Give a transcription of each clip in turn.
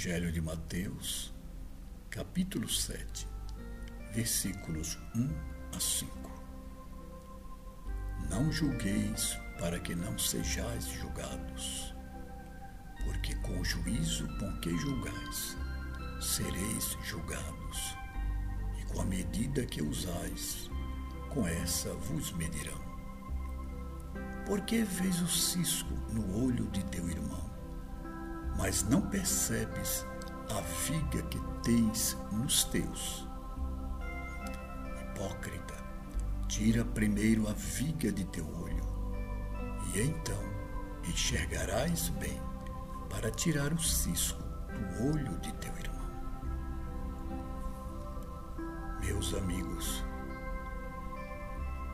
Evangelho de Mateus, capítulo 7, versículos 1 a 5. Não julgueis para que não sejais julgados, porque com o juízo com que julgais, sereis julgados, e com a medida que usais, com essa vos medirão. Porque vês o cisco no olho de teu irmão? Mas não percebes a viga que tens nos teus. Hipócrita, tira primeiro a viga de teu olho, e então enxergarás bem para tirar o cisco do olho de teu irmão. Meus amigos,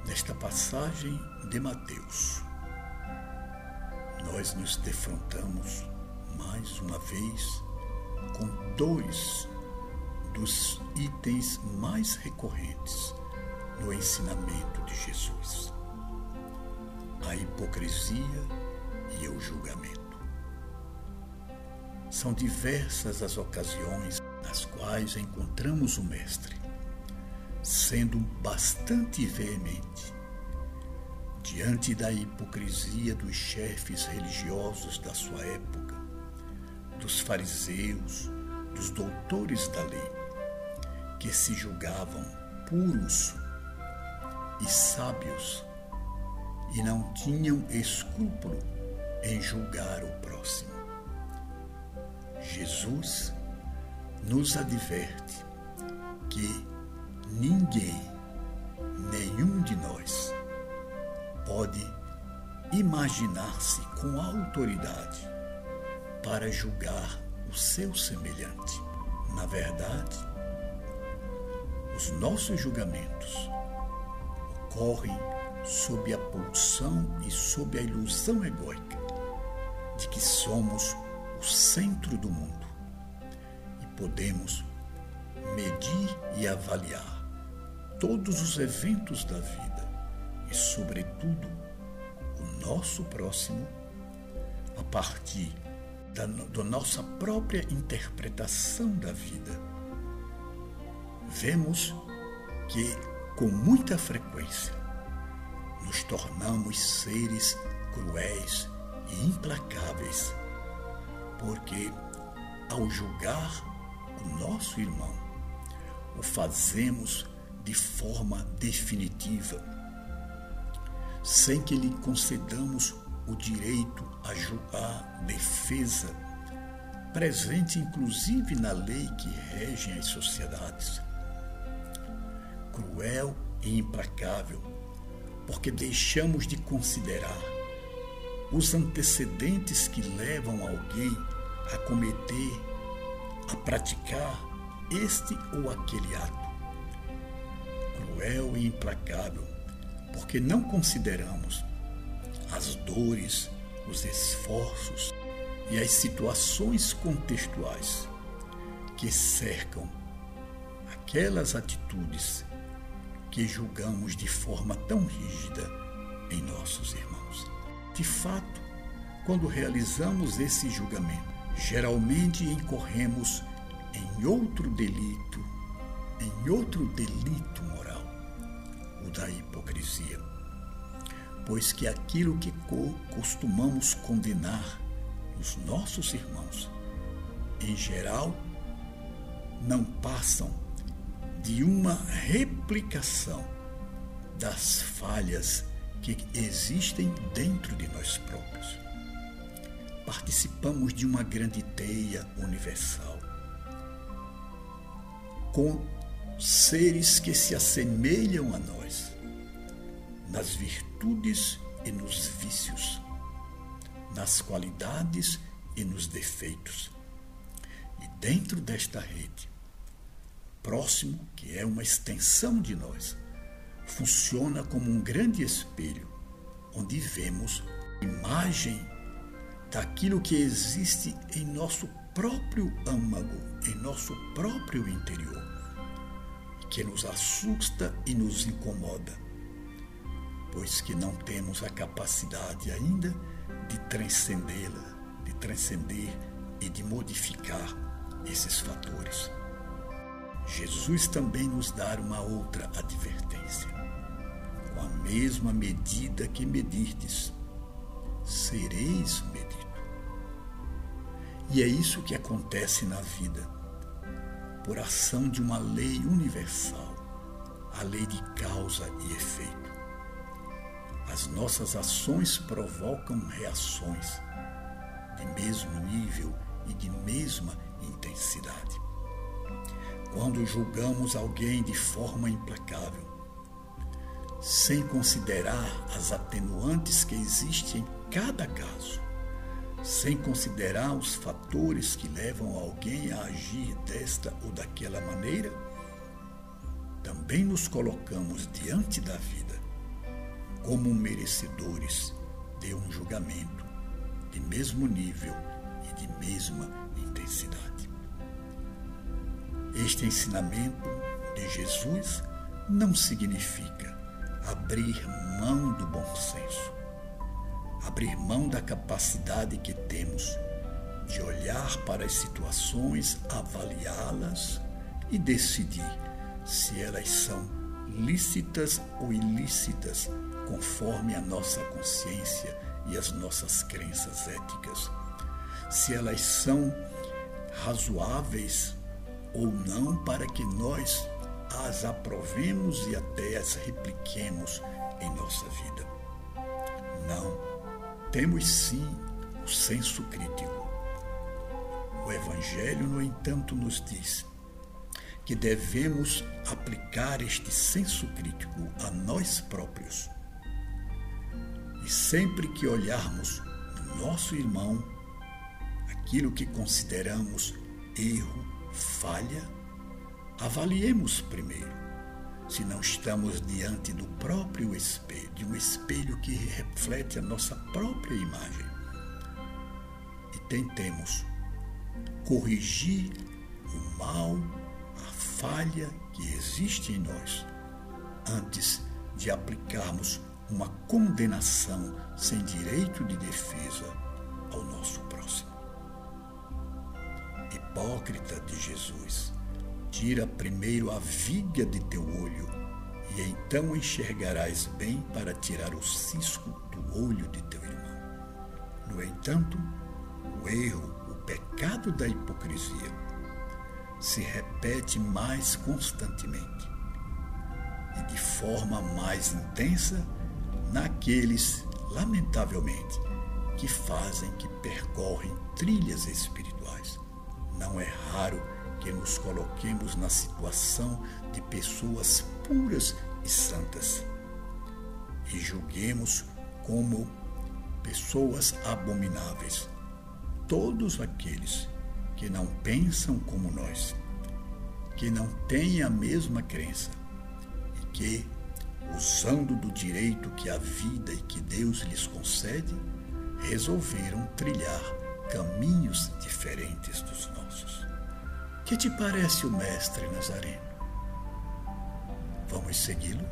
nesta passagem de Mateus, nós nos defrontamos mais uma vez com dois dos itens mais recorrentes no ensinamento de Jesus: a hipocrisia e o julgamento. São diversas as ocasiões nas quais encontramos o Mestre, sendo bastante veemente diante da hipocrisia dos chefes religiosos da sua época dos fariseus, dos doutores da lei, que se julgavam puros e sábios e não tinham escrúpulo em julgar o próximo. Jesus nos adverte que ninguém, nenhum de nós, pode imaginar-se com autoridade para julgar o seu semelhante. Na verdade, os nossos julgamentos ocorrem sob a pulsão e sob a ilusão egóica de que somos o centro do mundo e podemos medir e avaliar todos os eventos da vida e, sobretudo, o nosso próximo a partir da, da nossa própria interpretação da vida. Vemos que, com muita frequência, nos tornamos seres cruéis e implacáveis, porque, ao julgar o nosso irmão, o fazemos de forma definitiva, sem que lhe concedamos o direito julgar defesa, presente inclusive na lei que rege as sociedades. Cruel e implacável, porque deixamos de considerar os antecedentes que levam alguém a cometer, a praticar este ou aquele ato. Cruel e implacável, porque não consideramos as dores, os esforços e as situações contextuais que cercam aquelas atitudes que julgamos de forma tão rígida em nossos irmãos. De fato, quando realizamos esse julgamento, geralmente incorremos em outro delito, em outro delito moral, o da hipocrisia pois que aquilo que costumamos condenar os nossos irmãos, em geral, não passam de uma replicação das falhas que existem dentro de nós próprios. Participamos de uma grande teia universal, com seres que se assemelham a nós nas virtudes e nos vícios, nas qualidades e nos defeitos. E dentro desta rede, próximo, que é uma extensão de nós, funciona como um grande espelho, onde vemos imagem daquilo que existe em nosso próprio âmago, em nosso próprio interior, que nos assusta e nos incomoda pois que não temos a capacidade ainda de transcendê-la, de transcender e de modificar esses fatores. Jesus também nos dá uma outra advertência. Com a mesma medida que medirdes, sereis medido. E é isso que acontece na vida, por ação de uma lei universal, a lei de causa e efeito. As nossas ações provocam reações de mesmo nível e de mesma intensidade. Quando julgamos alguém de forma implacável, sem considerar as atenuantes que existem em cada caso, sem considerar os fatores que levam alguém a agir desta ou daquela maneira, também nos colocamos diante da vida como merecedores de um julgamento de mesmo nível e de mesma intensidade. Este ensinamento de Jesus não significa abrir mão do bom senso, abrir mão da capacidade que temos de olhar para as situações, avaliá-las e decidir se elas são lícitas ou ilícitas conforme a nossa consciência e as nossas crenças éticas, se elas são razoáveis ou não para que nós as aprovemos e até as repliquemos em nossa vida. Não, temos sim o senso crítico. O Evangelho, no entanto, nos diz que devemos aplicar este senso crítico a nós próprios e sempre que olharmos no nosso irmão aquilo que consideramos erro, falha, avaliemos primeiro se não estamos diante do próprio espelho, de um espelho que reflete a nossa própria imagem. E tentemos corrigir o mal, a falha que existe em nós, antes de aplicarmos uma condenação sem direito de defesa ao nosso próximo. Hipócrita de Jesus, tira primeiro a viga de teu olho, e então enxergarás bem para tirar o cisco do olho de teu irmão. No entanto, o erro, o pecado da hipocrisia, se repete mais constantemente e de forma mais intensa naqueles, lamentavelmente, que fazem, que percorrem trilhas espirituais. Não é raro que nos coloquemos na situação de pessoas puras e santas e julguemos como pessoas abomináveis todos aqueles que não pensam como nós, que não têm a mesma crença e que usando do direito que a vida e que Deus lhes concede, resolveram trilhar caminhos diferentes dos nossos. Que te parece o Mestre Nazareno? Vamos segui-lo?